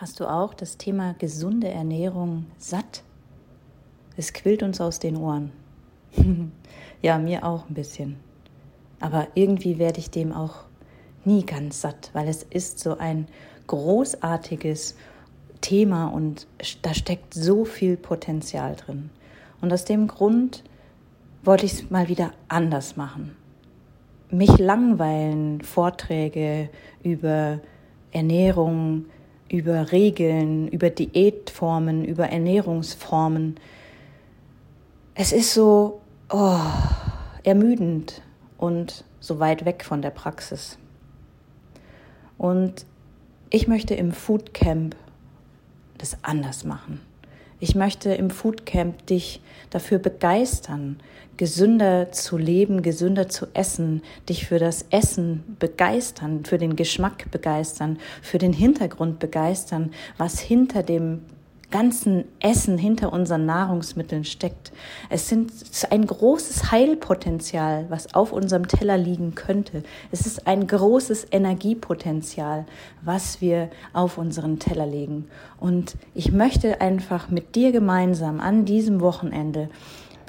Hast du auch das Thema gesunde Ernährung satt? Es quillt uns aus den Ohren. ja, mir auch ein bisschen. Aber irgendwie werde ich dem auch nie ganz satt, weil es ist so ein großartiges Thema und da steckt so viel Potenzial drin. Und aus dem Grund wollte ich es mal wieder anders machen. Mich langweilen Vorträge über Ernährung, über Regeln, über Diätformen, über Ernährungsformen. Es ist so oh, ermüdend und so weit weg von der Praxis. Und ich möchte im Foodcamp das anders machen. Ich möchte im Foodcamp dich dafür begeistern, gesünder zu leben, gesünder zu essen, dich für das Essen begeistern, für den Geschmack begeistern, für den Hintergrund begeistern, was hinter dem ganzen Essen hinter unseren Nahrungsmitteln steckt. Es sind ein großes Heilpotenzial, was auf unserem Teller liegen könnte. Es ist ein großes Energiepotenzial, was wir auf unseren Teller legen. Und ich möchte einfach mit dir gemeinsam an diesem Wochenende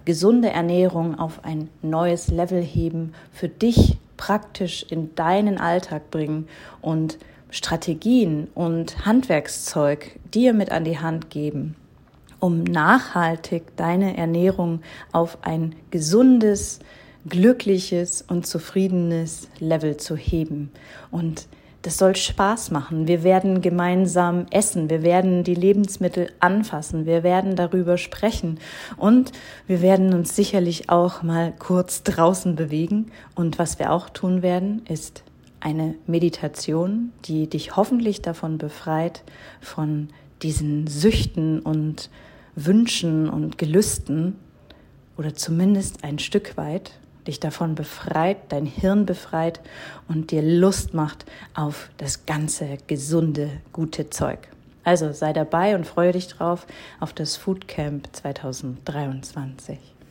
gesunde Ernährung auf ein neues Level heben, für dich praktisch in deinen Alltag bringen und Strategien und Handwerkszeug dir mit an die Hand geben, um nachhaltig deine Ernährung auf ein gesundes, glückliches und zufriedenes Level zu heben. Und das soll Spaß machen. Wir werden gemeinsam essen. Wir werden die Lebensmittel anfassen. Wir werden darüber sprechen. Und wir werden uns sicherlich auch mal kurz draußen bewegen. Und was wir auch tun werden, ist eine Meditation, die dich hoffentlich davon befreit, von diesen Süchten und Wünschen und Gelüsten oder zumindest ein Stück weit dich davon befreit, dein Hirn befreit und dir Lust macht auf das ganze gesunde, gute Zeug. Also sei dabei und freue dich drauf auf das Foodcamp 2023.